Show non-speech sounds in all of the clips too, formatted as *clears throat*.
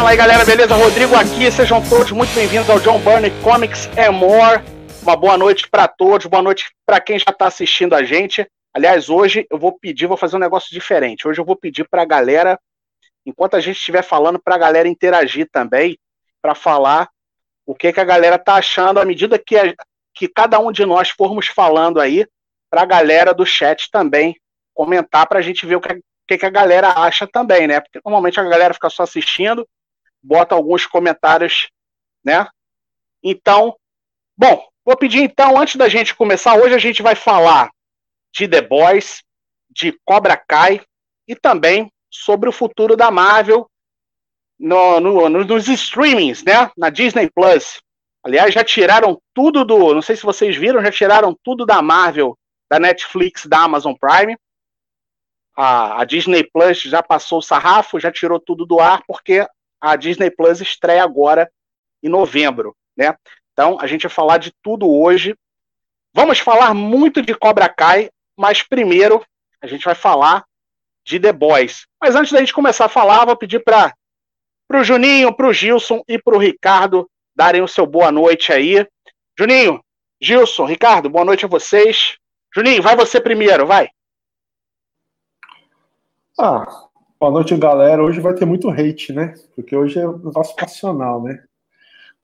Fala aí galera, beleza? Rodrigo aqui, sejam todos muito bem-vindos ao John Burney Comics and More. Uma boa noite para todos, boa noite para quem já está assistindo a gente. Aliás, hoje eu vou pedir, vou fazer um negócio diferente. Hoje eu vou pedir para a galera, enquanto a gente estiver falando, para a galera interagir também, para falar o que, que a galera tá achando à medida que, a, que cada um de nós formos falando aí, para a galera do chat também comentar, para a gente ver o que, que, que a galera acha também, né? Porque normalmente a galera fica só assistindo, bota alguns comentários, né? Então, bom, vou pedir então, antes da gente começar, hoje a gente vai falar de The Boys, de Cobra Kai e também sobre o futuro da Marvel no, no, nos streamings, né? Na Disney Plus. Aliás, já tiraram tudo do. Não sei se vocês viram, já tiraram tudo da Marvel, da Netflix, da Amazon Prime a, a Disney Plus já passou o sarrafo, já tirou tudo do ar, porque a Disney Plus estreia agora em novembro, né? Então, a gente vai falar de tudo hoje. Vamos falar muito de Cobra Kai, mas primeiro a gente vai falar de The Boys. Mas antes da gente começar a falar, vou pedir para o Juninho, para o Gilson e para o Ricardo darem o seu boa noite aí. Juninho, Gilson, Ricardo, boa noite a vocês. Juninho, vai você primeiro, vai. Ah, boa noite, galera. Hoje vai ter muito hate, né? Porque hoje é um negócio passional, né?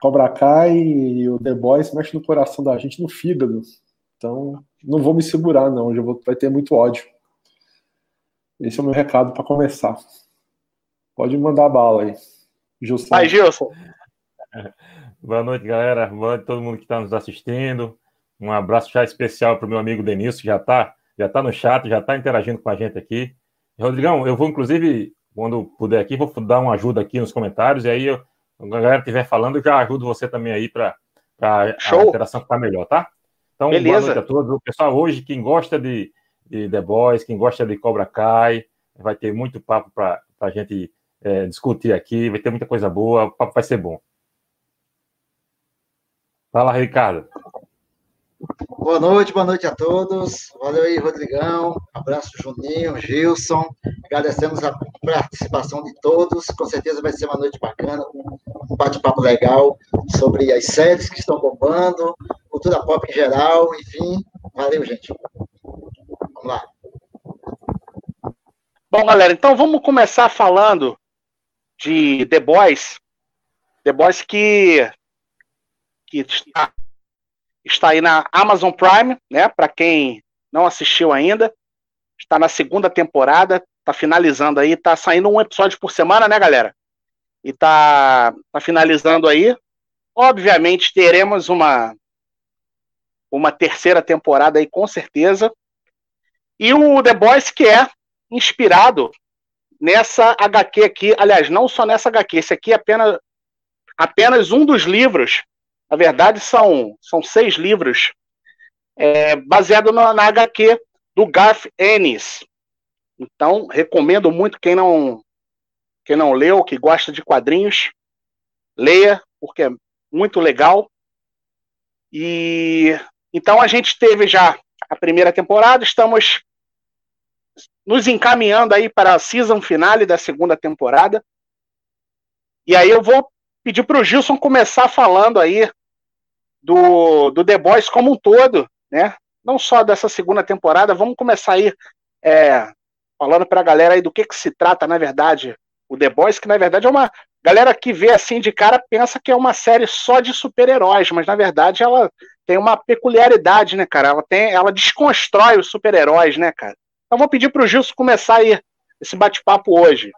Cobra Kai e o The Boys mexe no coração da gente, no fígado. Então, não vou me segurar, não. Hoje vou, vai ter muito ódio. Esse é o meu recado para começar. Pode mandar bala aí. Gilson. Vai, Gilson. *laughs* Boa noite, galera. Boa noite a todo mundo que está nos assistindo. Um abraço já especial para o meu amigo Denilson, que já está já tá no chat, já está interagindo com a gente aqui. Rodrigão, eu vou, inclusive, quando puder aqui, vou dar uma ajuda aqui nos comentários, e aí, eu, a galera estiver falando, eu já ajudo você também aí para a interação ficar melhor, tá? Então, Beleza. boa noite a todos. O pessoal, hoje, quem gosta de, de The Boys, quem gosta de Cobra Kai, vai ter muito papo para a gente é, discutir aqui, vai ter muita coisa boa, o papo vai ser bom. Fala, Ricardo. Boa noite, boa noite a todos. Valeu aí, Rodrigão. Abraço, Juninho, Gilson. Agradecemos a participação de todos. Com certeza vai ser uma noite bacana, um bate-papo legal sobre as séries que estão bombando, cultura pop em geral, enfim. Valeu, gente. Vamos lá. Bom, galera, então vamos começar falando de The Boys. The Boys que, que está está aí na Amazon Prime, né? Para quem não assistiu ainda, está na segunda temporada, está finalizando aí, está saindo um episódio por semana, né, galera? E está tá finalizando aí. Obviamente teremos uma uma terceira temporada aí com certeza. E o The Boys que é inspirado nessa HQ aqui, aliás, não só nessa HQ, esse aqui é apenas apenas um dos livros na verdade, são, são seis livros é, baseado na, na HQ do Garth Ennis. Então, recomendo muito quem não quem não leu, que gosta de quadrinhos, leia, porque é muito legal. E então a gente teve já a primeira temporada, estamos nos encaminhando aí para a season finale da segunda temporada. E aí eu vou pedir para o Gilson começar falando aí do, do The Boys como um todo, né? Não só dessa segunda temporada, vamos começar aí é, falando para a galera aí do que, que se trata, na verdade, o The Boys, que na verdade é uma galera que vê assim de cara pensa que é uma série só de super-heróis, mas na verdade ela tem uma peculiaridade, né, cara? Ela tem, ela desconstrói os super-heróis, né, cara? Então vou pedir para o Gilson começar aí esse bate-papo hoje.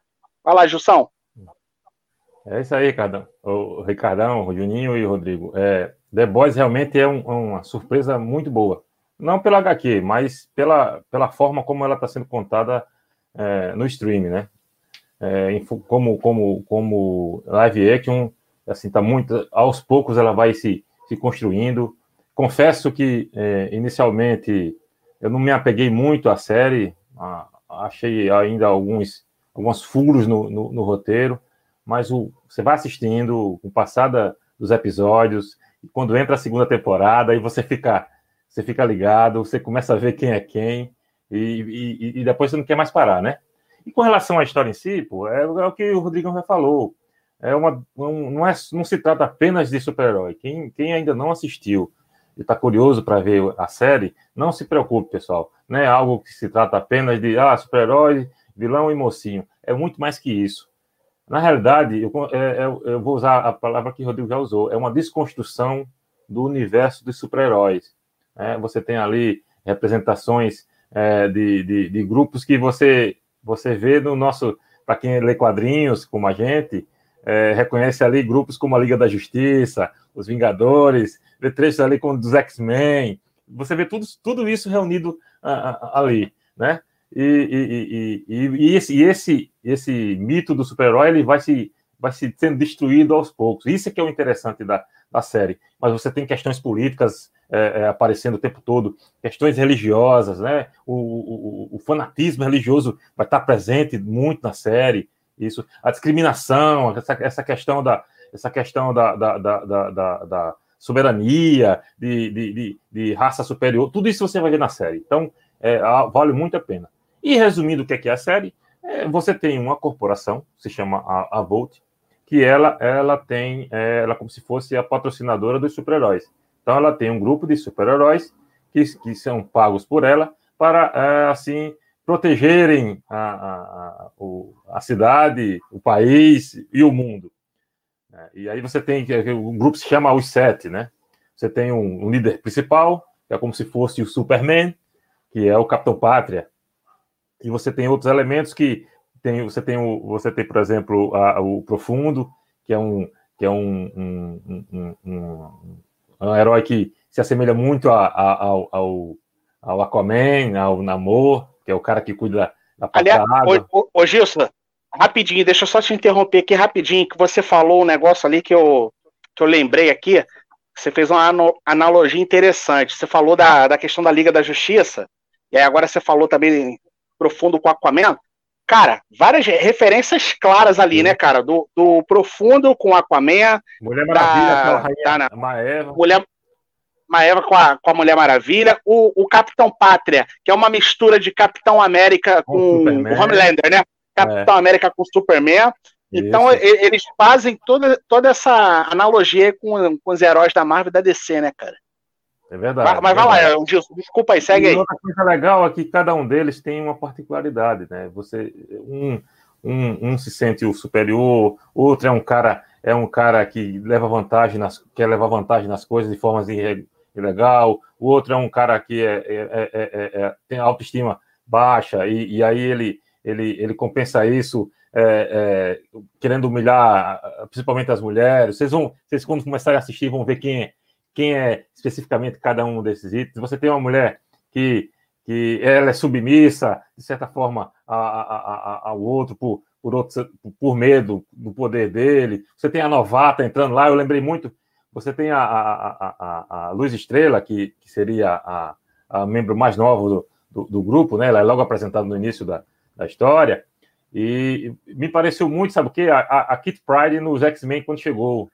Vai lá, Gilson. É isso aí, Ricardão. O Ricardão, o Juninho e o Rodrigo. É, The Boys realmente é um, uma surpresa muito boa. Não pela HQ, mas pela, pela forma como ela está sendo contada é, no streaming, né? É, como, como, como live action, assim, tá muito. Aos poucos ela vai se, se construindo. Confesso que é, inicialmente eu não me apeguei muito à série, a, achei ainda alguns, alguns furos no, no, no roteiro mas o, você vai assistindo com o passar dos episódios, e quando entra a segunda temporada, aí você fica, você fica ligado, você começa a ver quem é quem, e, e, e depois você não quer mais parar, né? E com relação à história em si, pô, é, é o que o Rodrigo já falou. é uma, um, não, é, não se trata apenas de super-herói. Quem, quem ainda não assistiu e está curioso para ver a série, não se preocupe, pessoal. Não é algo que se trata apenas de ah, super-herói, vilão e mocinho. É muito mais que isso. Na realidade, eu, é, é, eu, vou usar a palavra que o Rodrigo já usou, é uma desconstrução do universo dos super-heróis. É, você tem ali representações é, de, de, de, grupos que você, você vê no nosso, para quem lê quadrinhos como a gente, é, reconhece ali grupos como a Liga da Justiça, os Vingadores, vê trechos ali como dos X-Men, você vê tudo, tudo isso reunido ali, né? E, e, e, e, esse, esse, esse mito do super-herói ele vai se, vai se sendo destruído aos poucos. Isso é que é o interessante da, da série. Mas você tem questões políticas é, é, aparecendo o tempo todo, questões religiosas, né? O, o, o, fanatismo religioso vai estar presente muito na série. Isso, a discriminação, essa, essa questão da essa questão da, da, da, da, da soberania, de, de, de, de, raça superior, tudo isso você vai ver na série. Então, é, vale muito a pena. E resumindo o que é, que é a série, é, você tem uma corporação, se chama a, a Volt, que ela, ela tem, é, ela como se fosse a patrocinadora dos super-heróis. Então, ela tem um grupo de super-heróis que, que são pagos por ela para, é, assim, protegerem a, a, a, cidade, o país e o mundo. É, e aí você tem, um grupo se chama Os Sete, né? Você tem um, um líder principal, que é como se fosse o Superman, que é o Capitão Pátria. E você tem outros elementos que tem, você tem, o, você tem por exemplo, a, o Profundo, que é um, que é um, um, um, um, herói que se assemelha muito a, a, ao, ao, ao, Aquaman, ao Namor, que é o cara que cuida da parte Aliás, da água. Ô, ô, Gilson, rapidinho, deixa eu só te interromper aqui rapidinho, que você falou um negócio ali que eu, que eu lembrei aqui. Você fez uma analogia interessante. Você falou da, da questão da Liga da Justiça, e aí agora você falou também profundo com Aquaman. Cara, várias referências claras ali, Sim. né, cara? Do, do Profundo com Aquaman. Mulher Maravilha, da, da, Maeva. Mulher, Maeva com a, com a Mulher Maravilha. O, o Capitão Pátria, que é uma mistura de Capitão América com, com o Homelander, né? Capitão é. América com Superman. Então, Isso. eles fazem toda, toda essa analogia com, com os heróis da Marvel e da DC, né, cara? É verdade. Mas, mas é vai lá, Gilson, desculpa aí, segue e aí. Outra coisa legal é que cada um deles tem uma particularidade, né? Você, um, um, um se sente o superior, outro é um cara é um cara que leva vantagem nas, quer levar vantagem nas coisas de formas ilegal, o outro é um cara que é, é, é, é tem autoestima baixa e, e, aí ele, ele, ele compensa isso querendo humilhar principalmente as mulheres. Vocês vão, vocês quando começarem a assistir vão ver quem é quem é especificamente cada um desses itens. Você tem uma mulher que, que ela é submissa, de certa forma, a, a, a, ao outro por, por, outro, por medo do poder dele. Você tem a novata entrando lá, eu lembrei muito. Você tem a, a, a, Luz Estrela, que, que seria a, a membro mais novo do, do, do, grupo, né? Ela é logo apresentada no início da, da história. E me pareceu muito, sabe o quê? A, a, a Kit Pride nos X-Men quando chegou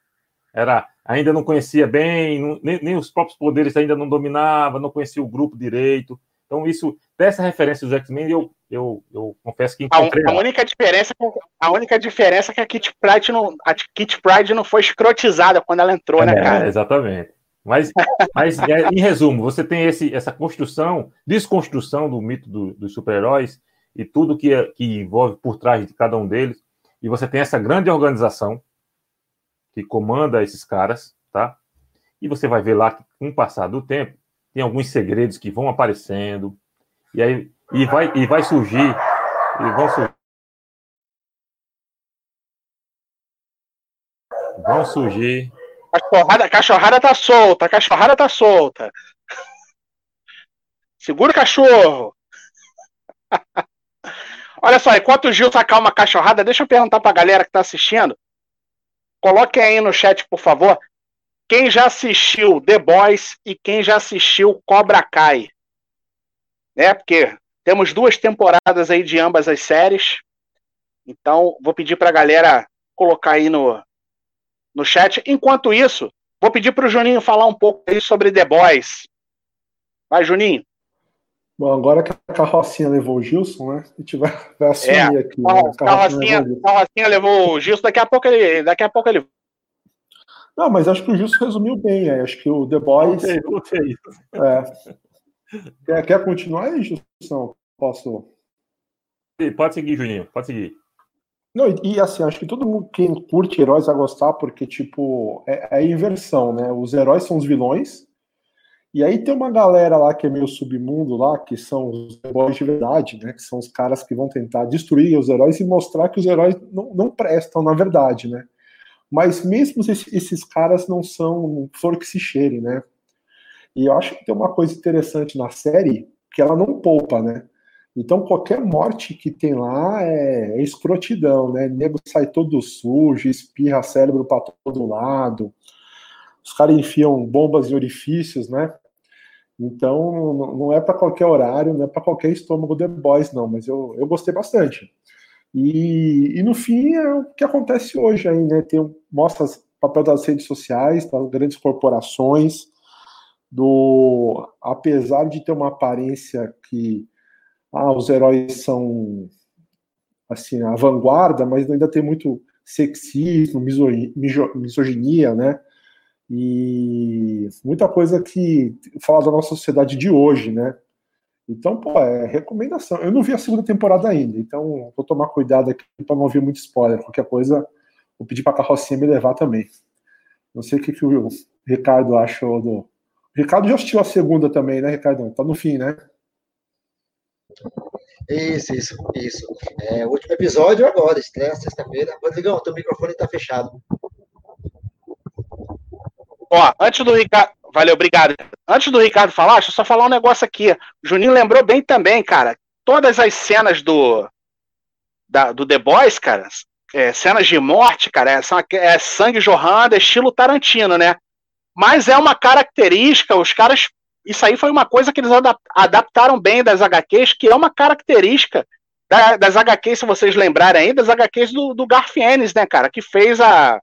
era ainda não conhecia bem, nem, nem, os próprios poderes ainda não dominava, não conhecia o grupo direito. Então, isso, dessa referência dos X-Men, eu, eu, eu confesso que encontrei. A, a, única diferença, a única diferença é que a Kit Pride não, a Kit Pride não foi escrotizada quando ela entrou, né, é, né, cara? Exatamente. Mas, mas é, em resumo, você tem esse, essa construção, desconstrução do mito do, dos super-heróis e tudo que, é, que envolve por trás de cada um deles, e você tem essa grande organização que comanda esses caras, tá? E você vai ver lá que, com o passar do tempo, tem alguns segredos que vão aparecendo, e aí e vai, e vai surgir, e vão surgir. Vão surgir. Cachorrada, cachorrada tá solta, cachorrada tá solta. Segura o cachorro. *laughs* Olha só, enquanto o Gil sacar uma cachorrada, deixa eu perguntar pra galera que tá assistindo Coloquem aí no chat, por favor, quem já assistiu The Boys e quem já assistiu Cobra Kai. Né? Porque temos duas temporadas aí de ambas as séries. Então, vou pedir para a galera colocar aí no, no chat. Enquanto isso, vou pedir para o Juninho falar um pouco aí sobre The Boys. Vai, Juninho. Bom, agora que a carrocinha levou o Gilson, né? A gente vai, vai assumir é, aqui. Né? A carrocinha, levou carrocinha levou o Gilson, daqui a pouco ele. Daqui a pouco ele. Não, mas acho que o Gilson resumiu bem. É. Acho que o The Boys. É. Quer, quer continuar aí, Gilson? Posso. Pode seguir, Juninho, pode seguir. Não, e, e, assim, acho que todo mundo quem curte heróis vai gostar, porque, tipo, é, é inversão, né? Os heróis são os vilões, e aí tem uma galera lá que é meio submundo lá, que são os heróis de verdade, né? Que são os caras que vão tentar destruir os heróis e mostrar que os heróis não, não prestam, na verdade, né? Mas mesmo esses, esses caras não são flor que se cheire, né? E eu acho que tem uma coisa interessante na série, que ela não poupa, né? Então qualquer morte que tem lá é, é escrotidão, né? O nego sai todo sujo, espirra cérebro para todo lado. Os caras enfiam bombas em orifícios, né? Então, não é para qualquer horário, não é para qualquer estômago The Boys, não, mas eu, eu gostei bastante. E, e no fim é o que acontece hoje aí, né? Tem, mostra o papel das redes sociais, das grandes corporações, do apesar de ter uma aparência que ah, os heróis são assim a vanguarda, mas ainda tem muito sexismo, misoginia, né? E muita coisa que fala da nossa sociedade de hoje, né? Então, pô, é recomendação. Eu não vi a segunda temporada ainda, então vou tomar cuidado aqui para não ouvir muito spoiler. Qualquer coisa, vou pedir para a carrocinha me levar também. Não sei o que, que o Ricardo achou do. O Ricardo já assistiu a segunda também, né, Ricardo? Tá no fim, né? Isso, isso, isso. É, o último episódio agora, estreia sexta-feira. Rodrigão, teu microfone está fechado. Ó, antes do Ricardo. Valeu, obrigado. Antes do Ricardo falar, deixa eu só falar um negócio aqui. O Juninho lembrou bem também, cara. Todas as cenas do. Da, do The Boys, cara, é, cenas de morte, cara, é, são, é sangue jorrando, estilo Tarantino, né? Mas é uma característica, os caras. Isso aí foi uma coisa que eles adaptaram bem das HQs, que é uma característica da, das HQs, se vocês lembrarem aí, das HQs do, do Garfienes, né, cara? Que fez a,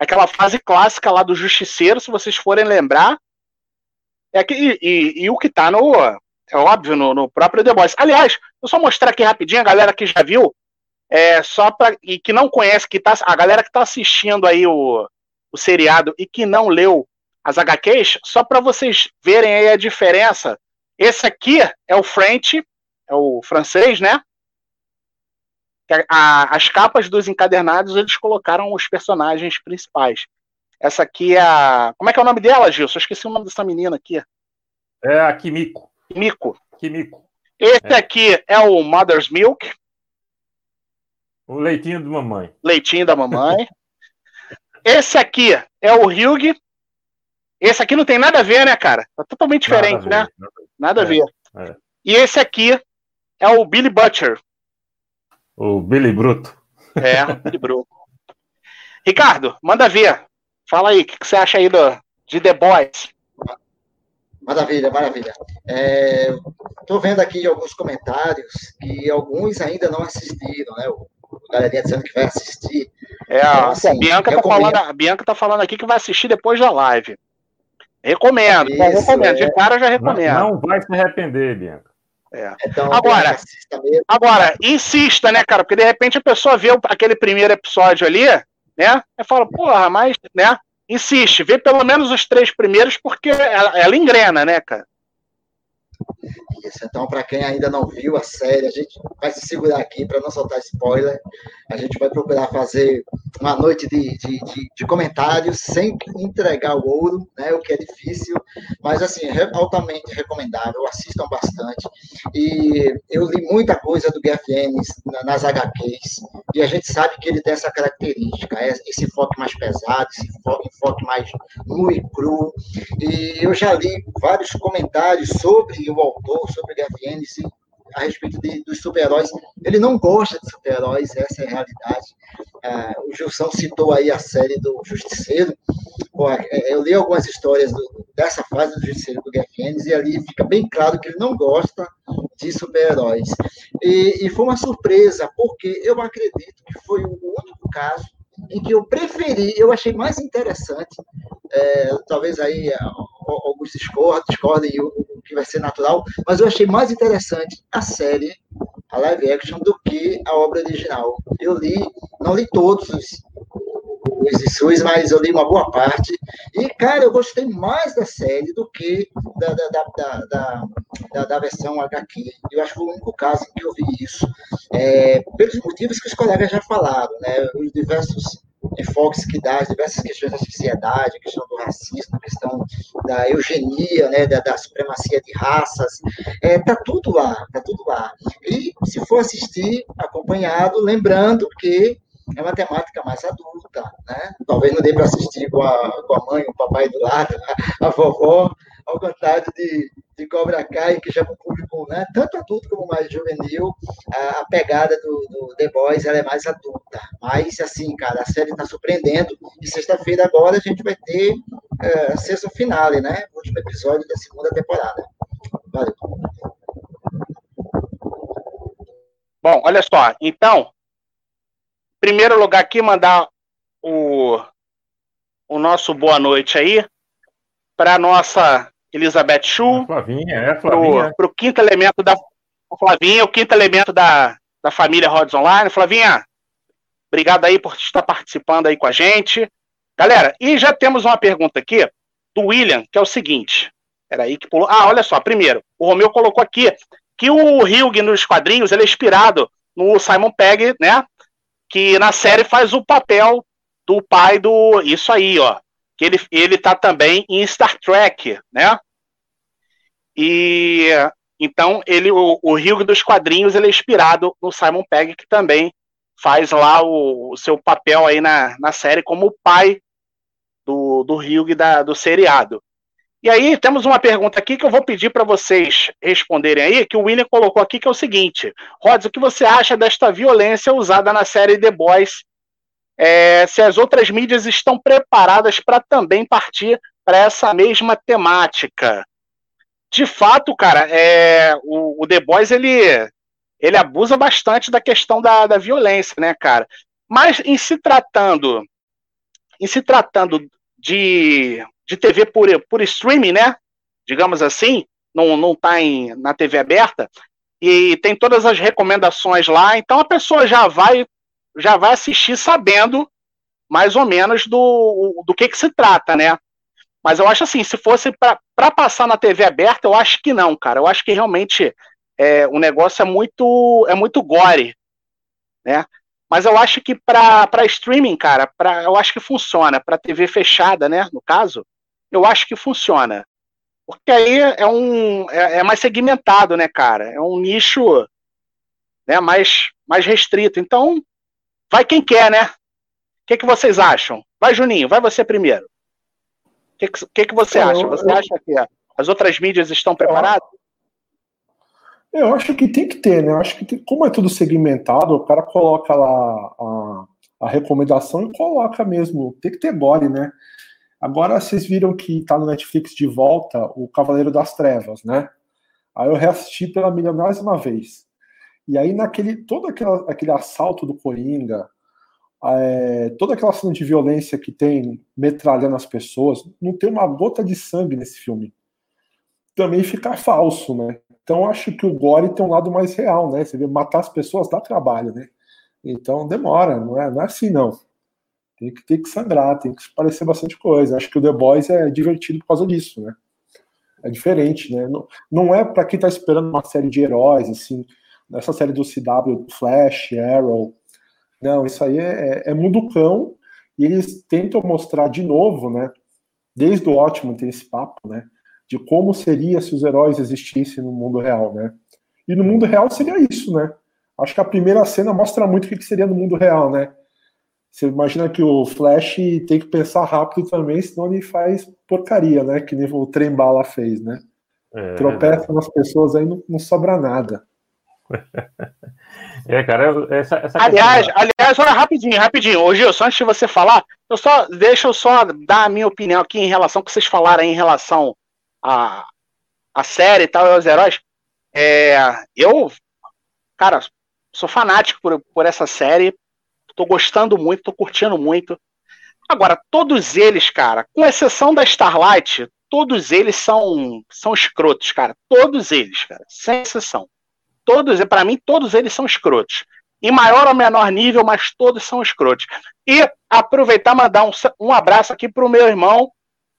aquela fase clássica lá do Justiceiro, se vocês forem lembrar. É que, e, e, e o que tá no. É óbvio, no, no, próprio The Boys. Aliás, vou só mostrar aqui rapidinho, a galera que já viu, é, só pra, e que não conhece, que tá, a galera que tá assistindo aí o, o seriado e que não leu as HQs, só para vocês verem aí a diferença. Esse aqui é o French, é o francês, né? A, as capas dos encadernados eles colocaram os personagens principais. Essa aqui é a. Como é que é o nome dela, Gilson? Eu esqueci o nome dessa menina aqui. É a Kimiko. Kimiko. Kimiko. Esse é. aqui é o Mother's Milk. O leitinho da mamãe. Leitinho da mamãe. *laughs* Esse aqui é o Hugh. Esse aqui não tem nada a ver, né, cara? Tá totalmente diferente, nada né? Nada a ver. Nada a ver. É. E esse aqui é o Billy Butcher. O Billy Bruto. É, Billy Bruto. Ricardo, manda ver. Fala aí, o que, que, você acha aí do, de The Boys? Maravilha, maravilha. Estou é, vendo aqui alguns comentários que alguns ainda não assistiram, né? O, a galerinha dizendo que vai assistir. É, então, assim, a, Bianca tá falando, a Bianca tá falando aqui que vai assistir depois da live. Recomendo, Isso, recomendo. É... De cara já recomendo. Não, não vai se arrepender, Bianca. É. Então, agora, agora, insista, né, cara? Porque de repente a pessoa vê aquele primeiro episódio ali, né? E fala, porra, mas, né? Insiste, vê pelo menos os três primeiros, porque ela, ela engrena, né, cara? Isso, então, para quem ainda não viu a série, a gente vai se segurar aqui para não soltar spoiler. A gente vai procurar fazer uma noite de, de, de, de, comentários sem entregar o ouro, né, o que é difícil, mas assim, altamente recomendável, assistam bastante. E eu li muita coisa do Garth Ennis nas HQs, e a gente sabe que ele tem essa característica, é esse enfoque mais pesado, esse enfoque mais nu e cru. E eu já li vários comentários sobre o autor, sobre Gaviene a respeito de, dos super-heróis. Ele não gosta de super-heróis, essa é a realidade. Ah, o Gilson citou aí a série do Justiceiro. Pô, é, eu li algumas histórias do, dessa fase do Justiceiro do Gaviene e ali fica bem claro que ele não gosta de super-heróis. E, e foi uma surpresa, porque eu acredito que foi o único caso em que eu preferi, eu achei mais interessante, é, talvez aí alguns discordem, discordem que vai ser natural, mas eu achei mais interessante a série, a live action, do que a obra original. Eu li, não li todos os, os mas eu li uma boa parte. E, cara, eu gostei mais da série do que da, da, da, da, da, da versão HQ. Eu acho que foi o único caso em que eu vi isso. É, pelos motivos que os colegas já falaram, né? Os diversos enfoques que dá, as diversas questões da sociedade, a questão do racismo, a questão da eugenia, né, da, da supremacia de raças, é, tá tudo lá, tá tudo lá. E se for assistir acompanhado, lembrando que é uma temática mais adulta, né? Talvez não dê para assistir com a, com a mãe, o papai do lado, a, a vovó, ao contrário de, de Cobra Kai, que chama um público né, tanto adulto como mais juvenil, a, a pegada do, do, The Boys ela é mais adulta. Mas, assim, cara, a série está surpreendendo. E sexta-feira agora a gente vai ter uh, sexto finale, né? Último episódio da segunda temporada. Valeu. Bom, olha só. Então, primeiro lugar aqui, mandar o, o nosso boa noite aí para nossa Elizabeth Chu. Flavinha, é, Flavinha. Para o quinto elemento da Flavinha, o quinto elemento da, da família Rods Online. Flavinha, obrigado aí por estar participando aí com a gente. Galera, e já temos uma pergunta aqui do William, que é o seguinte. Era aí que pulou. Ah, olha só, primeiro, o Romeu colocou aqui que o Hugh nos quadrinhos ele é inspirado no Simon Pegg, né? Que na série faz o papel do pai do. Isso aí, ó que ele, ele tá também em Star Trek, né? E então ele o, o dos quadrinhos ele é inspirado no Simon Pegg que também faz lá o, o seu papel aí na, na série como o pai do, do Hugh da, do seriado. E aí temos uma pergunta aqui que eu vou pedir para vocês responderem aí, que o William colocou aqui, que é o seguinte: Rods, o que você acha desta violência usada na série The Boys é, se as outras mídias estão preparadas para também partir para essa mesma temática. De fato, cara, é, o, o, The Boys ele, ele abusa bastante da questão da, da violência, né, cara? Mas em se tratando, em se tratando de, de TV por, por streaming, né? Digamos assim, não, não tá em, na TV aberta, e tem todas as recomendações lá, então a pessoa já vai já vai assistir sabendo mais ou menos do, do que, que se trata, né? Mas eu acho assim, se fosse para passar na TV aberta, eu acho que não, cara. Eu acho que realmente é, o negócio é muito é muito gore, né? Mas eu acho que para streaming, cara, pra, eu acho que funciona. Para TV fechada, né? No caso, eu acho que funciona. Porque aí é um é, é mais segmentado, né, cara? É um nicho né, mais, mais restrito. Então, Vai quem quer, né? O que, que vocês acham? Vai, Juninho, vai você primeiro. O que, que, que, você acha? Você acha que as outras mídias estão preparadas? Eu acho que tem que ter, né? Eu acho que tem, como é tudo segmentado, o cara coloca lá a, a recomendação e coloca mesmo. Tem que ter gore, né? Agora vocês viram que tá no Netflix de volta o Cavaleiro das Trevas, né? Aí eu reassisti pela milionésima vez. E aí, naquele todo aquela, aquele assalto do Coringa, é, toda aquela cena de violência que tem metralhando as pessoas, não tem uma gota de sangue nesse filme. Também fica falso, né? Então acho que o gore tem um lado mais real, né? Você vê matar as pessoas dá trabalho, né? Então demora, não é, não é assim não. Tem que ter que sangrar, tem que parecer bastante coisa. Acho que o The Boys é divertido por causa disso, né? É diferente, né? Não, não é para quem tá esperando uma série de heróis, assim, nessa série do CW, Flash, Arrow. Não, isso aí é, é, é mundo cão, e eles tentam mostrar de novo, né? Desde o ótimo tem esse papo, né? De como seria se os heróis existissem no mundo real, né? E no mundo real seria isso, né? Acho que a primeira cena mostra muito o que seria no mundo real, né? Você imagina que o Flash tem que pensar rápido também, senão ele faz porcaria, né? Que nem o Trem Bala fez, né? É, Tropeça nas pessoas aí não, não sobra nada. *laughs* É, cara, essa, essa aliás, questão... aliás, olha rapidinho, rapidinho. Ô Gilson, antes de você falar, eu só deixa eu só dar a minha opinião aqui em relação ao que vocês falaram aí em relação a, a série e tal, e aos heróis. É, eu, cara, sou fanático por, por essa série, tô gostando muito, tô curtindo muito. Agora, todos eles, cara, com exceção da Starlight, todos eles são, são escrotos, cara. Todos eles, cara. Sem exceção. Todos, para mim, todos eles são escrotos. Em maior ou menor nível, mas todos são escrotos. E aproveitar mandar um, um abraço aqui pro meu irmão,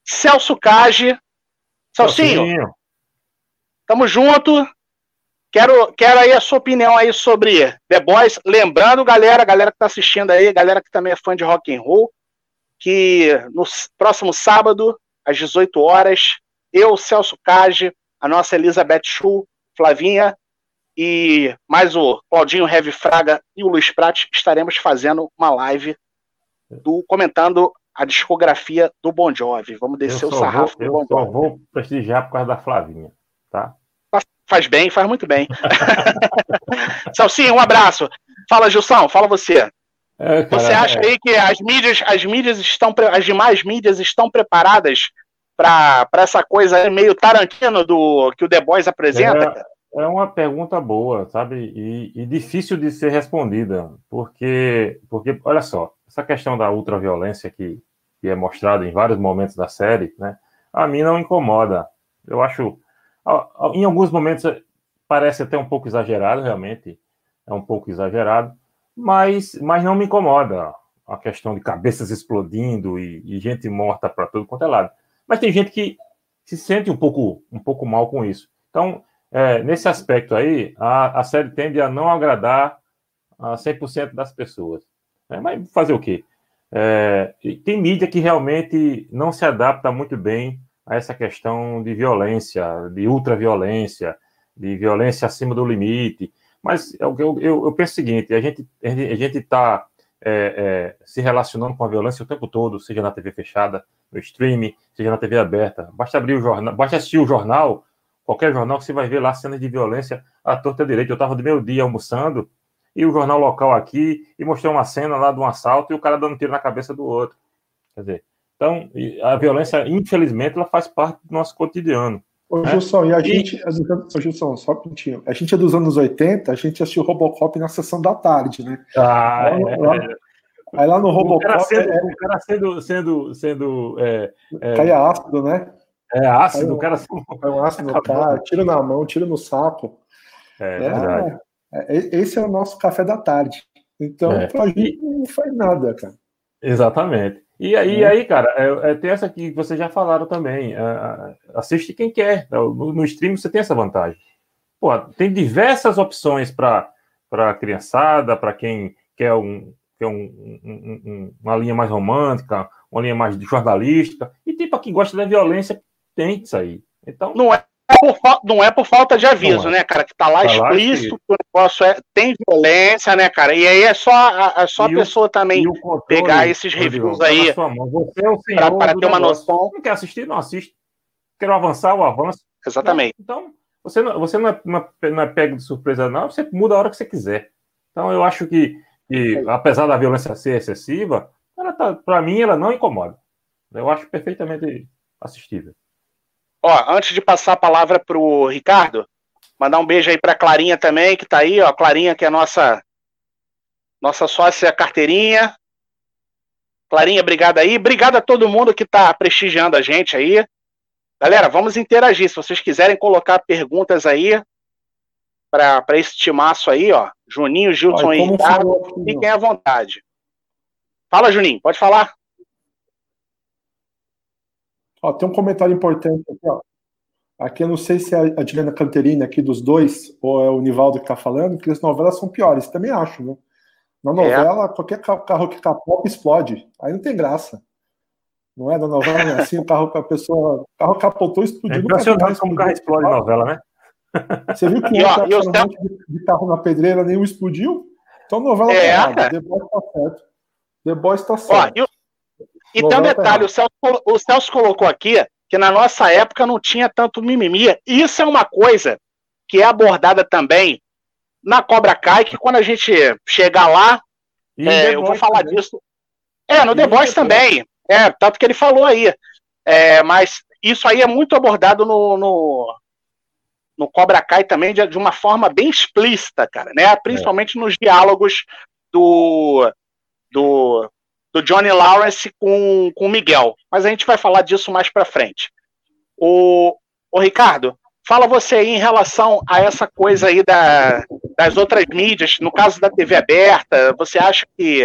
Celso Cage. Celcinho, tamo junto. Quero, quero aí a sua opinião aí sobre The Boys. Lembrando, galera, galera que tá assistindo aí, galera que também é fã de rock and roll, que no próximo sábado, às 18 horas, eu, Celso Cage, a nossa Elizabeth Chu, Flavinha e mais o Claudinho Heavy Fraga e o Luiz Prat estaremos fazendo uma live do comentando a discografia do Bon Jovi. Vamos descer o sarrafo vou, do Bon Jovi. Eu vou prestigiar por causa da Flavinha, tá? Faz bem, faz muito bem. *laughs* Salsinha, um abraço. Fala, Gilson, fala você. É, cara, você acha é... aí que as mídias, as mídias estão, as demais mídias estão preparadas para essa coisa meio Tarantino do que o The Boys apresenta? É, uma pergunta boa, sabe? E, e, difícil de ser respondida, porque, porque olha só, essa questão da ultraviolência que, que é mostrada em vários momentos da série, né? A mim não incomoda. Eu acho em alguns momentos eh, parece até um pouco exagerado, realmente, é um pouco exagerado, mas, mas não me incomoda a questão de cabeças explodindo e, e gente morta para todo quanto é lado. Mas tem gente que se sente um pouco, um pouco mal com isso. Então, é, nesse aspecto aí, a, a série tende a não agradar a 100% das pessoas. Né? Mas fazer o quê? É, tem mídia que realmente não se adapta muito bem a essa questão de violência, de ultraviolência, de violência acima do limite. Mas eu, eu, eu penso o seguinte: a gente a gente está é, é, se relacionando com a violência o tempo todo, seja na TV fechada, no streaming, seja na TV aberta. Basta abrir o jornal, basta assistir o jornal, qualquer jornal que você vai ver lá cenas de violência à torta direita. Eu estava do meu dia almoçando e o jornal local aqui e mostrou uma cena lá de um assalto e o cara dando um tiro na cabeça do outro. Quer dizer, então, a violência, infelizmente, ela faz parte do nosso cotidiano. Ô, né? Gilson, e a e... gente, ô, Gilson, só um minutinho. A gente é dos anos 80, a gente assistiu Robocop na sessão da tarde, né? Ah, lá, é, lá, Aí lá no Robocop. O cara sendo. É, o cara sendo, sendo, sendo é, é, ácido, né? É ácido, o cara. Cai um ácido no cara, tiro na mão, tiro no saco. É, é verdade. É, esse é o nosso café da tarde. Então, é. pra gente não faz nada, cara. Exatamente. E aí, é. aí cara, é, é, tem essa que vocês já falaram também. É, assiste quem quer. No, no stream você tem essa vantagem. Pô, tem diversas opções para a criançada, para quem quer, um, quer um, um, um, uma linha mais romântica, uma linha mais jornalística. E tem para quem gosta da violência, tem isso aí. Então, não é por, não é por falta de aviso, é. né, cara? Que tá lá tá explícito que o negócio é, tem violência, né, cara? E aí é só, é só a pessoa o, também controle, pegar esses reviews aí tá para ter uma noção. Não quer assistir, não assiste. Quer avançar, o avanço. Exatamente. Então, você não, você não é, não é pego de surpresa, não. Você muda a hora que você quiser. Então, eu acho que, que apesar da violência ser excessiva, ela tá, para mim, ela não incomoda. Eu acho perfeitamente assistível. Ó, antes de passar a palavra pro Ricardo, mandar um beijo aí pra Clarinha também, que tá aí, ó. Clarinha, que é nossa nossa sócia carteirinha. Clarinha, obrigado aí. Obrigado a todo mundo que tá prestigiando a gente aí. Galera, vamos interagir. Se vocês quiserem colocar perguntas aí para esse timaço aí, ó. Juninho, Gilson e Ricardo, fiquem à vontade. Fala, Juninho, pode falar. Ó, tem um comentário importante aqui, ó. Aqui eu não sei se é a Juliana Canterini aqui dos dois, ou é o Nivaldo que está falando, que as novelas são piores. Também acho, né? Na novela, é. qualquer carro que capota explode. Aí não tem graça. Não é? Na novela é assim, o carro a pessoa. O carro capotou, explodiu. É impressionante como o carro explode na novela, né? Você viu que o outro um de, de carro na pedreira nenhum explodiu? Então a novela é. tá errada. The Boys tá certo. The Boys tá certo. Ó, e tem um detalhe, o Celso, o Celso colocou aqui que na nossa época não tinha tanto mimimi. Isso é uma coisa que é abordada também na Cobra Kai, que quando a gente chegar lá, é, eu vou falar também. disso. É, no e The Boys também. É, tanto que ele falou aí. É, mas isso aí é muito abordado no, no, no Cobra Kai também de, de, uma forma bem explícita, cara, né? Principalmente é. nos diálogos do, do do Johnny Lawrence com o Miguel. Mas a gente vai falar disso mais para frente. O, o Ricardo, fala você aí em relação a essa coisa aí da, das outras mídias, no caso da TV aberta, você acha que,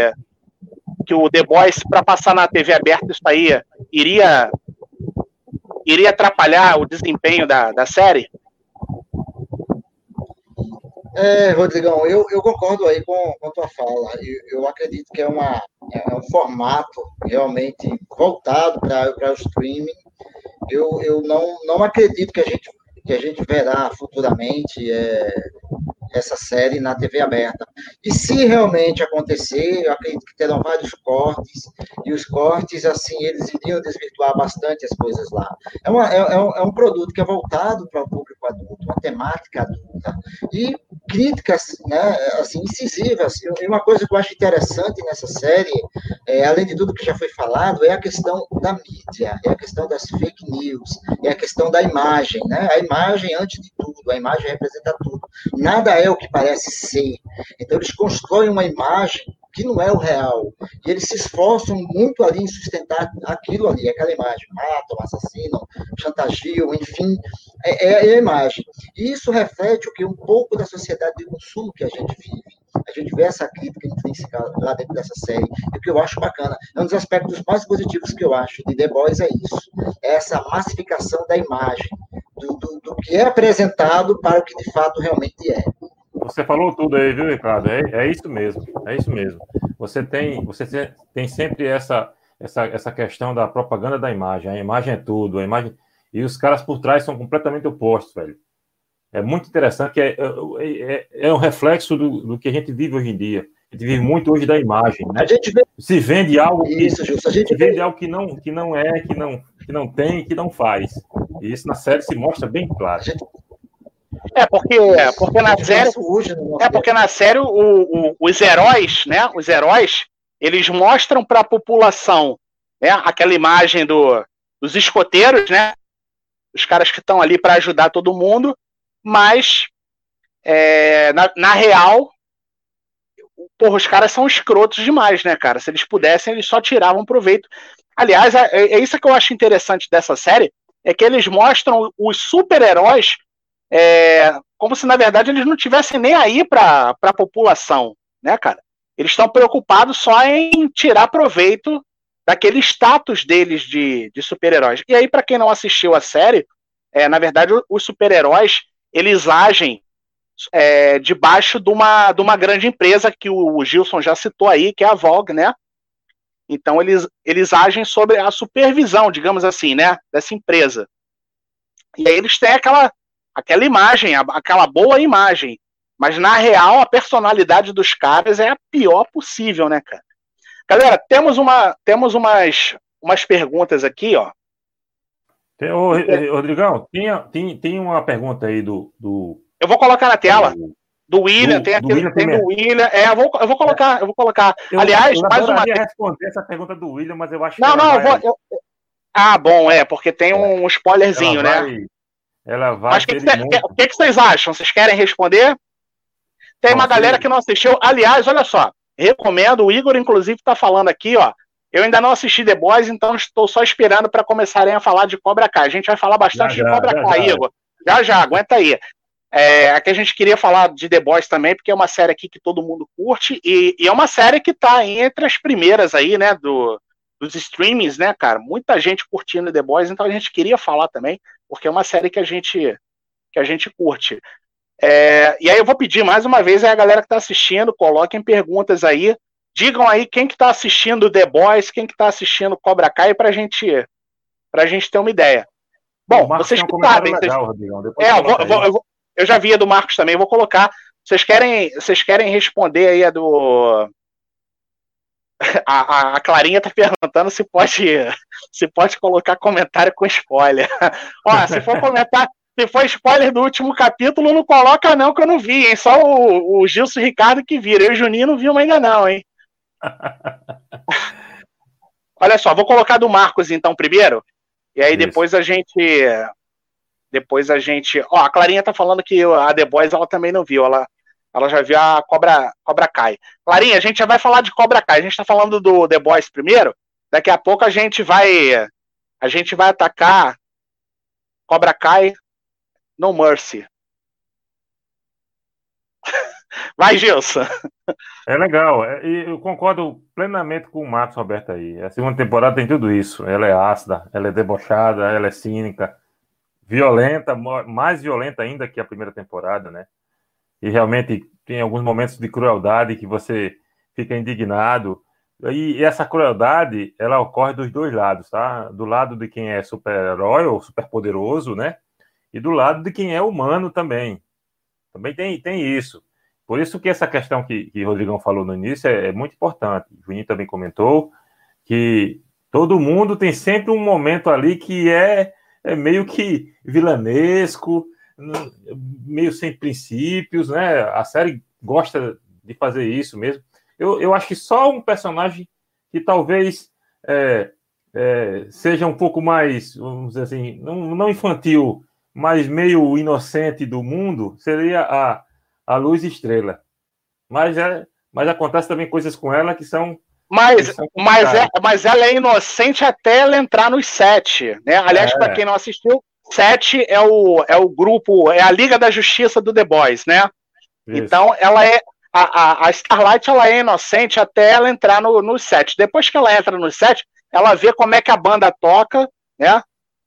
que o The Boys, para passar na TV aberta, isso aí iria, iria atrapalhar o desempenho da, da série? É, Rodrigão, eu, eu concordo aí com, com a tua fala. Eu, eu acredito que é, uma, é um formato realmente voltado para o streaming. Eu, eu não, não acredito que a gente, que a gente verá futuramente é, essa série na TV aberta. E se realmente acontecer, eu acredito que terão vários cortes, e os cortes, assim, eles iriam desvirtuar bastante as coisas lá. É, uma, é, é, um, é um produto que é voltado para o público adulto, uma temática adulta, e críticas, né, assim, incisivas. E uma coisa que eu acho interessante nessa série, é, além de tudo que já foi falado, é a questão da mídia, é a questão das fake news, é a questão da imagem, né? A imagem, antes de tudo, a imagem representa tudo. Nada é o que parece ser. Então, eles constroem uma imagem que não é o real. E eles se esforçam muito ali em sustentar aquilo ali, aquela imagem. Matam, assassinam, chantagiam, enfim, é, é a imagem. E isso reflete o que um pouco da sociedade de consumo que a gente vive. A gente vê essa crítica intrínseca lá dentro dessa série, e o que eu acho bacana. É um dos aspectos mais positivos que eu acho de The Boys é isso. É essa massificação da imagem, do, do, do que é apresentado para o que de fato realmente é. Você falou tudo aí, viu, Ricardo? É, é isso mesmo, é isso mesmo. Você tem, você tem sempre essa, essa, essa questão da propaganda da imagem. A imagem é tudo, a imagem. E os caras por trás são completamente opostos, velho. É muito interessante, é, é, é, é um reflexo do, do que a gente vive hoje em dia. A gente vive muito hoje da imagem, né? A gente vê... Se vende algo que, isso, a gente vende vê... algo que não, que não é, que não, que não tem, que não faz. E isso na série se mostra bem claro. A gente, é, porque, porque na série. É, porque na série o, o, os heróis, né? Os heróis, eles mostram para a população né, aquela imagem do, dos escoteiros, né? Os caras que estão ali para ajudar todo mundo, mas é, na, na real, porra, os caras são escrotos demais, né, cara? Se eles pudessem, eles só tiravam proveito. Aliás, é, é isso que eu acho interessante dessa série, é que eles mostram os super-heróis é, como se na verdade eles não tivessem nem aí para a população, né, cara? Eles estão preocupados só em tirar proveito daquele status deles de, de super-heróis. E aí, para quem não assistiu a série, é, na verdade, os super-heróis eles agem é, debaixo de uma, de uma grande empresa que o Gilson já citou aí, que é a Vogue, né? Então eles, eles agem sobre a supervisão, digamos assim, né, dessa empresa. E aí eles têm aquela aquela imagem, aquela boa imagem. Mas na real, a personalidade dos caras é a pior possível, né, cara? Galera, temos uma temos umas umas perguntas aqui, ó. Tem, ô, Rodrigão, tem, tem, tem uma pergunta aí do, do. Eu vou colocar na tela. Do, William, do, tem aqui, do William tem do William. É, eu vou, eu vou colocar, eu vou colocar. Eu, Aliás, eu mais uma. Eu responder essa pergunta do William, mas eu acho não, que. Não, não, vai... eu vou. Eu... Ah, bom, é, porque tem um spoilerzinho, né? vai... né? Ela vai. Mas o que, que, que, vocês acham? Vocês querem responder? Tem uma galera que não assistiu. Aliás, olha só, recomendo. O Igor, inclusive, está falando aqui, ó. Eu ainda não assisti The Boys, então estou só esperando para começarem a falar de Cobra Kai. A gente vai falar bastante já, de Cobra já, Kai, já. Igor. Já já, aguenta aí. É, aqui a gente queria falar de The Boys também, porque é uma série aqui que todo mundo curte, e, e é uma série que está entre as primeiras aí, né, do, dos streamings, né, cara? Muita gente curtindo The Boys, então a gente queria falar também porque é uma série que a gente que a gente curte. É, e aí eu vou pedir mais uma vez a galera que está assistindo, coloquem perguntas aí, digam aí quem que está assistindo The Boys, quem que está assistindo Cobra Kai para gente para gente ter uma ideia. Bom, vocês que sabem, legal, vocês... é, eu, vou, eu, vou, eu, vou, eu, já vi a do Marcos também, vou colocar. Vocês querem, vocês querem responder aí a do a, a, Clarinha tá perguntando se pode, se pode colocar comentário com spoiler. Ó, se for comentar, se for spoiler do último capítulo, não coloca não, que eu não vi, hein? Só o, o Gilson e o Ricardo que viram. Eu e o Juninho não vimos ainda não, hein? *laughs* Olha só, vou colocar do Marcos então primeiro, e aí Isso. depois a gente depois a gente, ó, a Clarinha tá falando que a The Boys ela também não viu, ela ela já viu a Cobra, Cobra Kai. Clarinha, a gente já vai falar de Cobra Kai. A gente está falando do The Boys primeiro. Daqui a pouco a gente vai a gente vai atacar Cobra Kai, No Mercy. *laughs* Vai, Gilson. É legal, é, eu concordo plenamente com o Marcos Roberto aí. A segunda temporada tem tudo isso. Ela é ácida, ela é debochada, ela é cínica, violenta, mais violenta ainda que a primeira temporada, né? E realmente tem alguns momentos de crueldade que você fica indignado. E essa crueldade, ela ocorre dos dois lados, tá? Do lado de quem é super-herói ou super-poderoso, né? E do lado de quem é humano também. Também tem, tem isso. Por isso que essa questão que, que o Rodrigão falou no início é, é muito importante. O Juninho também comentou que todo mundo tem sempre um momento ali que é, é meio que vilanesco, meio sem princípios, né? A série gosta de fazer isso mesmo. Eu, eu acho que só um personagem que talvez é, é, seja um pouco mais, vamos dizer assim, não, não infantil, mas meio inocente do mundo seria a a luz estrela. Mas, é, mas acontece também coisas com ela que são. Mas, mas, é, mas ela é inocente até ela entrar nos sete. Né? Aliás, é. para quem não assistiu, sete é o, é o grupo, é a Liga da Justiça do The Boys, né? Isso. Então ela é. A, a, Starlight ela é inocente até ela entrar no, no set. Depois que ela entra no set, ela vê como é que a banda toca, né?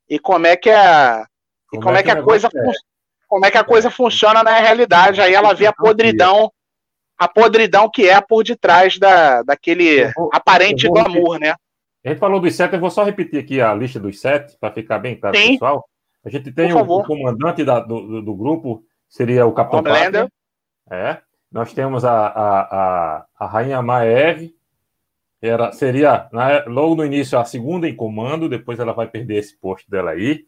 E como é que a, como e como é, é que, a coisa funciona como é que a coisa funciona na realidade. Aí ela vê a podridão, a podridão que é por detrás da, daquele vou, aparente glamour, né? A gente falou dos sete, eu vou só repetir aqui a lista dos sete, para ficar bem claro, Sim. pessoal. A gente tem o, o, comandante da, do, do, grupo, seria o Capitão Pátria. É. Nós temos a, a, a, a Rainha Maeve, era, seria na, logo no início a segunda em comando, depois ela vai perder esse posto dela aí.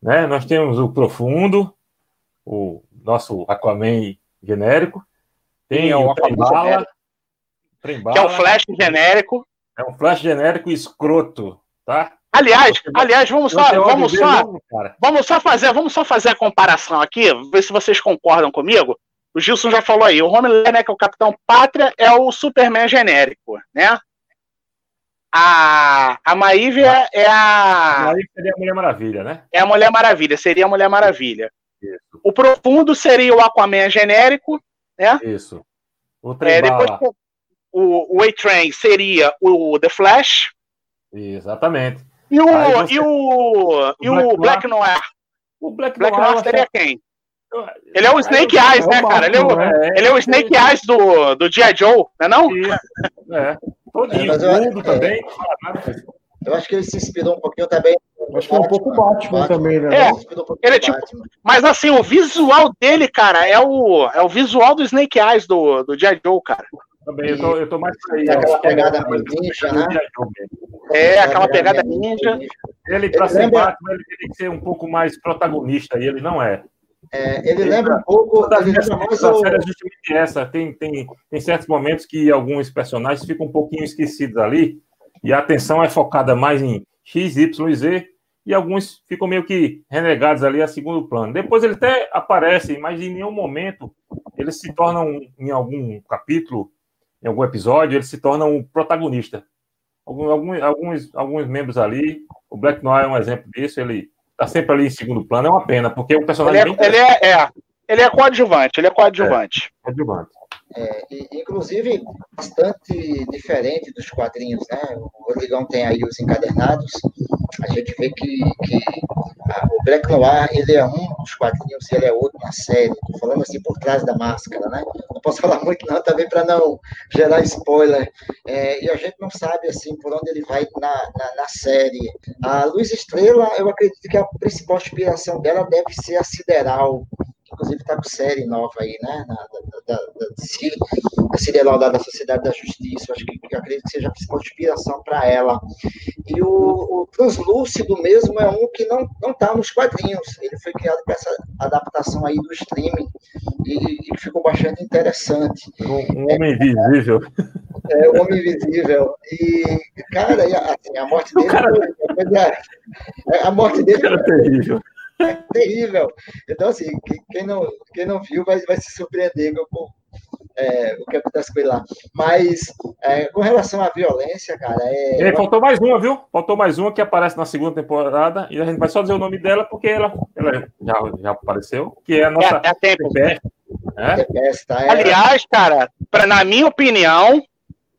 Né? Nós temos o Profundo, o nosso Aquaman genérico. Tem Sim, o Trembala, Trembala. Que é o Flash genérico. É um Flash genérico escroto, tá? Aliás, aliás, vamos só, vamos só, vamos só fazer, vamos só fazer a comparação aqui, ver se vocês concordam comigo. O Gilson já falou aí, o Homelander, né, que é o Capitão Pátria, é o Superman genérico, né? A, a Maíve é, é a. A Maíve seria a Mulher Maravilha, né? É a Mulher Maravilha, seria a Mulher Maravilha. Isso. O profundo seria o Aquaman genérico, né? Isso. O é, depois o, o A-Train seria o The Flash. Exatamente. E o, você... e o, e o Black, Noir. O Black, Black Noir, Noir seria quem? Ele é o Snake Eyes, né, cara? Ele é o, é, ele é o Snake Eyes do, do G.I. Joe, não é não? É. Todinho, é, eu, também. Eu acho que ele se inspirou um pouquinho também Acho que é um pouco Batman, Batman também, né? É, ele é tipo. Mas assim, o visual dele, cara, é o, é o visual do Snake Eyes do, do G.I. Joe, cara. Também, eu tô, eu tô mais aí. Aquela pegada ninja, né? É, aquela pegada ninja. Ele, pra ele ser lembra... Batman, ele tem que ser um pouco mais protagonista, e ele não é. É, ele, ele lembra um pouco. Ele lembra mais a série é justamente essa. Tem, tem, tem certos momentos que alguns personagens ficam um pouquinho esquecidos ali, e a atenção é focada mais em X, Y, Z, e alguns ficam meio que renegados ali a segundo plano. Depois ele até aparece, mas em nenhum momento eles se tornam, em algum capítulo, em algum episódio, eles se tornam um protagonista. Alguns, alguns, alguns membros ali, o Black Noir é um exemplo disso, ele está sempre ali em segundo plano, é uma pena, porque é um personagem ele é, ele é, é, ele é coadjuvante, ele é coadjuvante. É, coadjuvante. É, inclusive, bastante diferente dos quadrinhos, né? O Rodrigão tem aí os encadernados, a gente vê que, que o Black Noir, ele é um dos quadrinhos e ele é outro na série. Estou falando assim por trás da máscara, né? Não posso *laughs* falar muito não, também para não gerar spoiler. É, e a gente não sabe, assim, por onde ele vai na, na, na, série. A Luz Estrela, eu acredito que a principal inspiração dela deve ser a Sideral, inclusive está com série nova aí, né? Na, da, da, da, a Cinderela da Sociedade da Justiça, acho que eu acredito que seja a principal inspiração para ela. E o, o, Translúcido mesmo é um que não não está nos quadrinhos, ele foi criado para essa adaptação aí do streaming e, e ficou bastante interessante. Um, um homem invisível. É, o Homem Invisível. E, cara, assim, a morte dele. Cara... Foi, a morte dele. Cara, terrível é *laughs* terrível. Então, assim, quem não, quem não viu vai, vai se surpreender com, é, o que acontece com ele lá. Mas é, com relação à violência, cara. É... E faltou mais uma, viu? Faltou mais uma que aparece na segunda temporada, e a gente vai só dizer o nome dela porque ela, ela já, já apareceu, que é a nossa É, é a Tempest. É? Tá? É- Aliás, cara, pra, na minha opinião,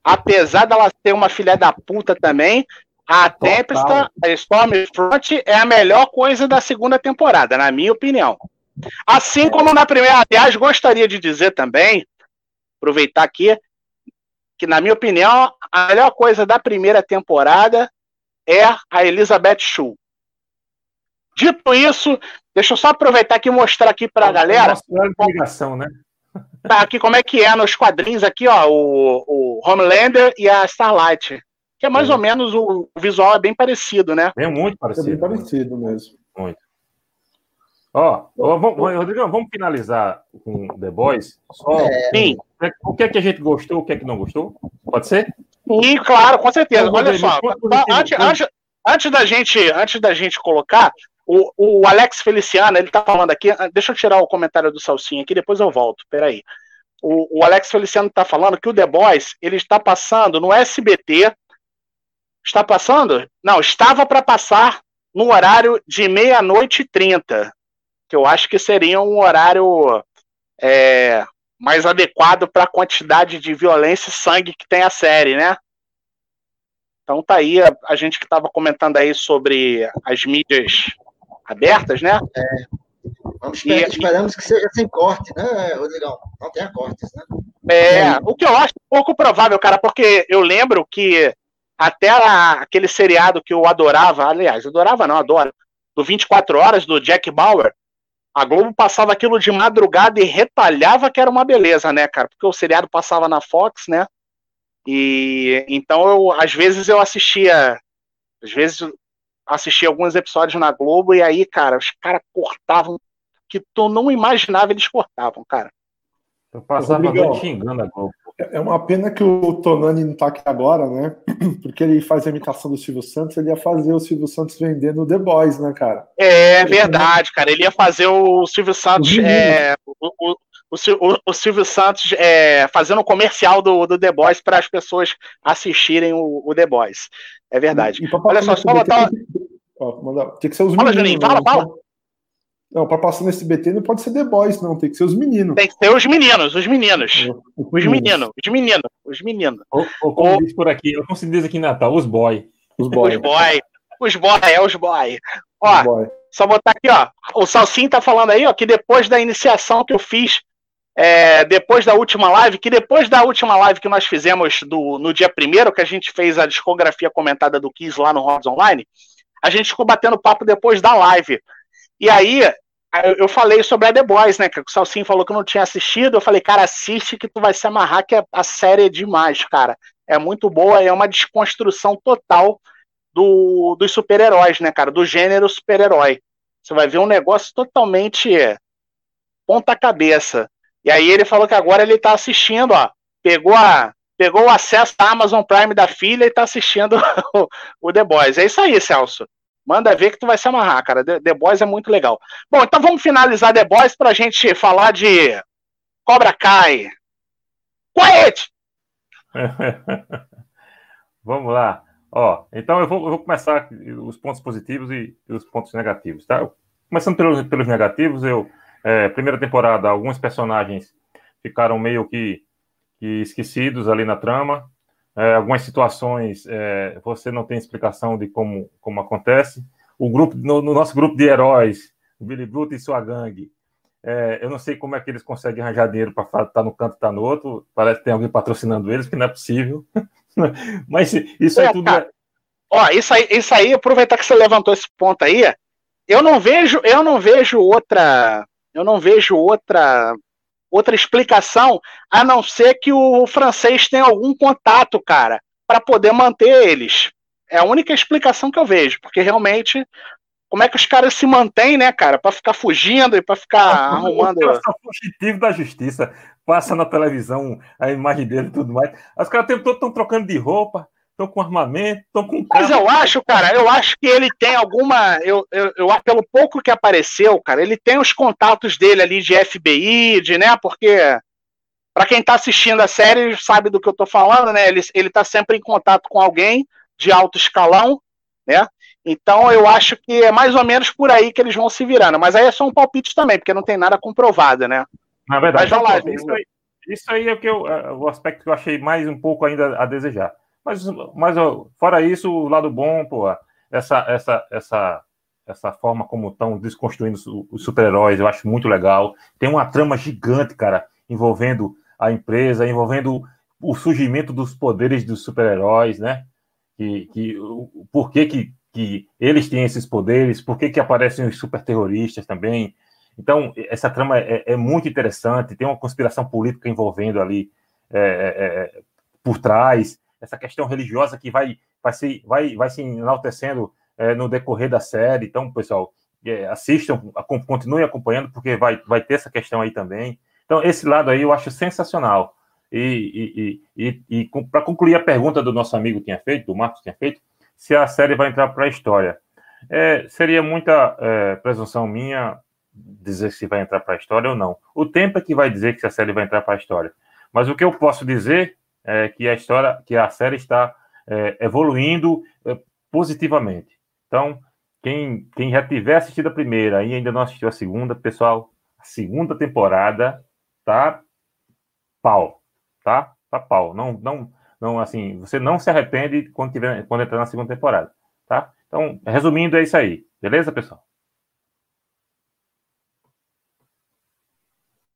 apesar dela ser uma filha da puta também, a. Tempesta, a Stormfront, é a melhor coisa da segunda temporada, na minha opinião. Assim como na primeira. Aliás, gostaria de dizer também, aproveitar aqui, que na minha opinião, a melhor coisa da primeira temporada é a Elizabeth Shue. Dito isso, deixa eu só aproveitar aqui e mostrar aqui pra galera Nossa, horário de ligação, né? *laughs* tá aqui como é que é nos quadrinhos aqui, ó, o, o Homelander e a Starlight. Que é mais É. ou menos o, o visual é bem parecido, né? É muito É parecido. bem parecido mesmo. Ó, ó, vamos, Rodrigão, vamos finalizar com The Boys. Só Sim, o que é que a gente gostou, o que é que não gostou? Pode ser? sim, claro, com certeza. Então, Olha só, tá, antes, antes, antes da gente, antes da gente colocar, o, o Alex Feliciano, ele tá falando aqui, ah, deixa eu tirar o comentário do Salsinha aqui, depois eu volto, peraí. O, o Alex Feliciano tá falando que o The Boys, ele está passando no SBT, está passando? Não, estava para passar no horário de meia-noite e trinta, que eu acho que seria um horário é, mais adequado para a quantidade de violência e sangue que tem a série, né? Então tá aí a, a gente que estava comentando aí sobre as mídias abertas, né? Vamos esperar, E- esperamos que seja sem corte, né, Rodrigão? Não tenha cortes, né? É, o que eu acho pouco provável, cara, porque eu lembro que até a- aquele seriado que eu adorava, aliás, adorava não, adoro, do 24 Horas, do Jack Bauer, a Globo passava aquilo de madrugada e retalhava que era uma beleza, né, cara? Porque o seriado passava na Fox, né? E então eu, às vezes eu assistia, às vezes assistia alguns episódios na Globo e aí, cara, os caras cortavam que tu não imaginava eles cortavam, cara. Eu passava Rodrigão. noite xingando a Globo. É uma pena que o Tonani não tá aqui agora, né? *clears throat* Porque ele faz a imitação do Silvio Santos, ele ia fazer o Silvio Santos vendendo The Boys, né, cara? É verdade, cara. Ele ia fazer o Silvio Santos. É, o, o, o, Sil- o- o Silvio Santos é, fazendo o comercial do, do The Boys para as pessoas assistirem o, o The Boys. É verdade. E pra Olha só, no só botar- tem que- ser os Fala, meninos. Juninho, fala, né? fala. Não, pra passar no SBT não pode ser The Boys, não. Tem que ser os meninos. Tem que ter os meninos, os meninos. Os Os meninos, os meninos, os meninos. Ou, ou como Ô. diz por aqui, ou como se diz aqui em Natal, os boy. Os Os boys. boy. Os boy, é os boy. Ó, Os boys. Só botar aqui, ó. O Salsim tá falando aí, ó, que depois da iniciação que eu fiz, é, depois da última live, que depois da última live que nós fizemos do, no dia primeiro, que a gente fez a discografia comentada do Kiss lá no Rods Online, a gente ficou batendo papo depois da live. E aí, eu, falei sobre a The Boys, né? Que o Salsim falou que não tinha assistido. Eu falei, cara, assiste que tu vai se amarrar, que a, a série é demais, cara. É muito boa, é uma desconstrução total do, dos super-heróis, né, cara? Do gênero super-herói. Você vai ver um negócio totalmente ponta-cabeça. E aí ele falou que agora ele tá assistindo, ó. Pegou, a, pegou o acesso à Amazon Prime da filha e tá assistindo *laughs* o, o The Boys. É isso aí, Celso. Manda ver que tu vai se amarrar, cara. The, Boys é muito legal. Bom, então vamos finalizar The Boys pra gente falar de Cobra Kai. Quiet! *laughs* Vamos lá. Ó, então eu vou, eu vou começar os pontos positivos e, e os pontos negativos, tá? Começando pelos, pelos negativos, eu é, primeira temporada, alguns personagens ficaram meio que, que esquecidos ali na trama. É, algumas situações é, você não tem explicação de como, como acontece. O grupo, no, no nosso grupo de heróis, Billy Bruto e sua gangue, é, eu não sei como é que eles conseguem arranjar dinheiro para estar tá no canto, tá no outro. Parece que tem alguém patrocinando eles, que não é possível. *laughs* Mas isso aí tudo é, Ó, isso aí, isso aí, aproveitar que você levantou esse ponto aí, eu não vejo, eu não vejo outra, eu não vejo outra outra explicação a não ser que o francês tenha algum contato, cara, para poder manter eles. É a única explicação que eu vejo, porque realmente como é que os caras se mantêm, né, cara, para ficar fugindo e para ficar *laughs* arrumando O só fugitivo da justiça. Passa na televisão a imagem dele e tudo mais. Os caras o tempo todo estão trocando de roupa, estão com armamento, estão com Mas eu acho, cara, eu acho que ele tem alguma. Eu, eu, eu, pelo pouco que apareceu, cara, ele tem os contatos dele ali de FBI, de, né? Porque para quem está assistindo a série sabe do que eu estou falando, né? Ele ele está sempre em contato com alguém de alto escalão, né? Então eu acho que é mais ou menos por aí que eles vão se virando. Mas aí é só um palpite também, porque não tem nada comprovado, né? Na verdade, Mas, lá, isso, aí, isso aí é o, que eu, é, o aspecto que eu achei mais um pouco ainda a desejar. Mas, mas fora isso, o lado bom, pô, essa, essa, essa, essa forma como estão desconstruindo os super-heróis, eu acho muito legal. Tem uma trama gigante, cara, envolvendo a empresa, envolvendo o surgimento dos poderes dos super-heróis, né? Que, que, por que, que, que eles têm esses poderes, por que, que aparecem os super-terroristas também. Então, essa trama é, é, muito interessante, tem uma conspiração política envolvendo ali é, é, é por trás, essa questão religiosa que vai, vai, se, vai, vai se enaltecendo é, no decorrer da série. Então, pessoal, é, assistam, continuem acompanhando, porque vai, vai ter essa questão aí também. Então, esse lado aí eu acho sensacional. E, e, e, e para concluir a pergunta do nosso amigo tinha feito, do Marcos tinha feito, se a série vai entrar para a história. É, seria muita é, presunção minha dizer se vai entrar para a história ou não. O tempo é que vai dizer que a série vai entrar para a história. Mas o que eu posso dizer é que a história, que a série está é, evoluindo é, positivamente. Então, quem, quem já tiver assistido a primeira e ainda não assistiu a segunda, pessoal, a segunda temporada tá pau, tá? Tá pau. Não, não, não, assim, você não se arrepende quando, tiver, quando entrar na segunda temporada, tá? Então, resumindo, é isso aí. Beleza, pessoal?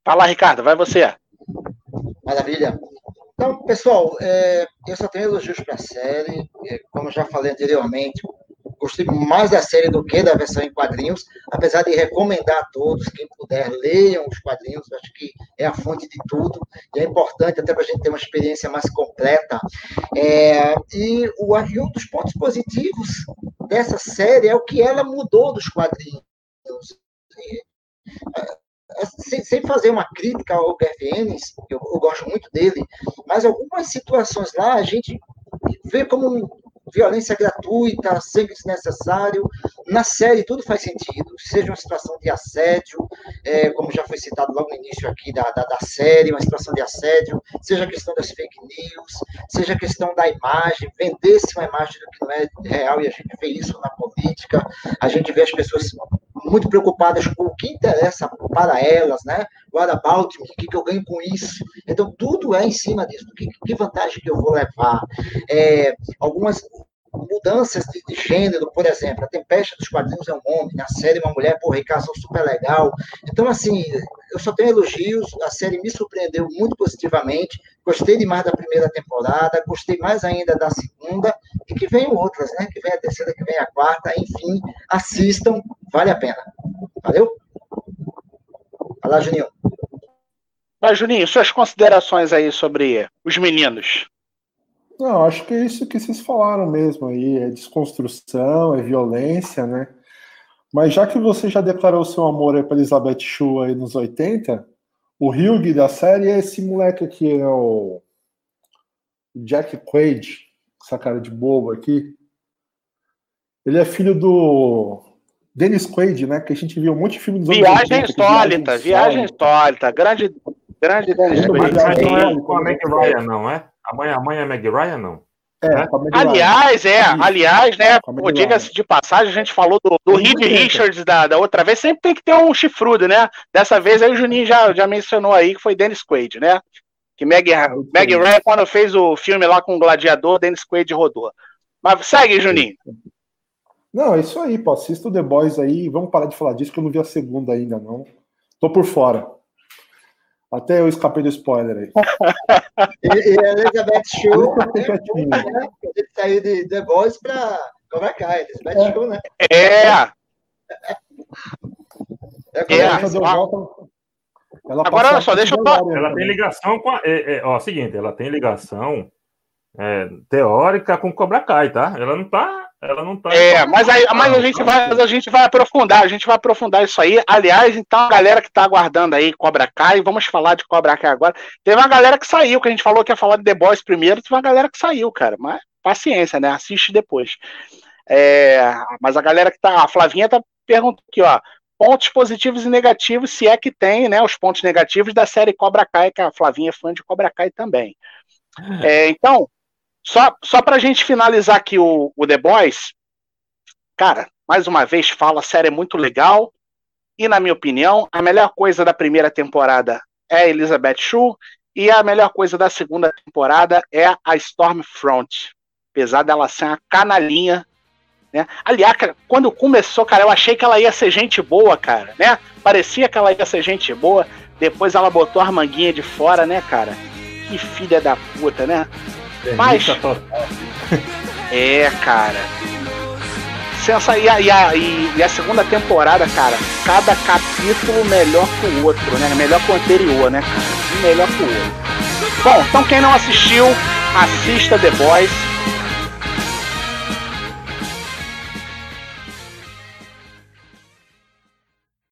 Fala, Ricardo, vai você. Maravilha. Então, pessoal, é, eu só tenho elogios para a série. É, como já falei anteriormente, gostei mais da série do que da versão em quadrinhos, apesar de recomendar a todos, quem puder, leiam os quadrinhos, acho que é a fonte de tudo, e é importante até para a gente ter uma experiência mais completa. É, e, o, um dos pontos positivos dessa série é o que ela mudou dos quadrinhos. É, sem, sem, fazer uma crítica ao Garfienes, eu, eu gosto muito dele, mas algumas situações lá a gente vê como violência gratuita, sempre desnecessário. Na série, tudo faz sentido, seja uma situação de assédio, é, como já foi citado logo no início aqui da, da, da, série, uma situação de assédio, seja a questão das fake news, seja a questão da imagem, vender-se uma imagem do que não é real, e a gente vê isso na política, a gente vê as pessoas muito preocupadas com o que interessa para elas, né? What about me? O que, eu ganho com isso? Então, tudo é em cima disso. Que, que vantagem que eu vou levar? É, algumas mudanças de, de, gênero, por exemplo, a Tempesta dos quadrinhos é um homem, na série uma mulher, porra, Ricardo, super legal. Então, assim, eu só tenho elogios, a série me surpreendeu muito positivamente, gostei demais da primeira temporada, gostei mais ainda da segunda, e que venham outras, né? Que vem a terceira, que vem a quarta, enfim, assistam, vale a pena. Valeu? Vai lá, Juninho. Vai, Juninho, suas considerações aí sobre os meninos. Não, acho que é isso que vocês falaram mesmo aí, é desconstrução, é violência, né? Mas já que você já declarou seu amor para Elizabeth Shue aí nos 80, o Hugh da série é esse moleque aqui, é o Jack Quaid, essa cara de bobo aqui. Ele é filho do Dennis Quaid, né? Que a gente viu um monte de filme dos Viagem Insólita, Viagem Insólita, grande, grande Dennis Quaid. Não é Meg Ryan, não é? A mãe, a mãe é Meg Ryan, não? É, é? aliás, é, aliás, né? Diga-se de passagem, a gente falou do, do Reed Richards da, da outra vez, sempre tem que ter um chifrudo, né? Dessa vez aí o Juninho já, já mencionou aí que foi Dennis Quaid, né? Que Meg, Meg Ryan, quando fez o filme lá com o Gladiador, Dennis Quaid rodou. Mas segue, Juninho. Não, é isso aí, pô. Assista o The Boys aí. Vamos parar de falar disso, que eu não vi a segunda ainda, não. Tô por fora. Até eu escapei do spoiler aí. *laughs* e, e a Elizabeth Show, né? Gente saiu de The Boys pra Cobra Kai. Elizabeth é. Show, né? É! É, é, ela Agora, olha só, deixa eu falar. Ela tem ligação com a. É, é, ó, seguinte, ela tem ligação é, teórica com Cobra Kai, tá? Ela não tá ela não tá. É, mas, aí, mas a, gente vai, a gente vai aprofundar, a gente vai aprofundar isso aí. Aliás, então, a galera que tá aguardando aí Cobra Kai, vamos falar de Cobra Kai agora. Teve uma galera que saiu, que a gente falou que ia falar de The Boys primeiro, teve uma galera que saiu, cara. Mas paciência, né? Assiste depois. É, mas a galera que tá. A Flavinha tá perguntando aqui, ó. pontos positivos e negativos, se é que tem, né? Os pontos negativos da série Cobra Kai, que a Flavinha é fã de Cobra Kai também. É, então, só, só pra gente finalizar aqui o, o The Boys, cara, mais uma vez falo, a série é muito legal. E, na minha opinião, a melhor coisa da primeira temporada é a Elizabeth Shue. E a melhor coisa da segunda temporada é a Stormfront. Apesar dela ser uma canalinha. Né? Aliás, quando começou, cara, eu achei que ela ia ser gente boa, cara, né? Parecia que ela ia ser gente boa. Depois ela botou a manguinha de fora, né, cara? Que filha da puta, né? Mas. É, cara sensa e a, e, a, e a segunda temporada, cara, cada capítulo melhor que o outro, né? Melhor que o anterior, né, cara? melhor que o outro. Bom, então quem não assistiu, assista The Boys.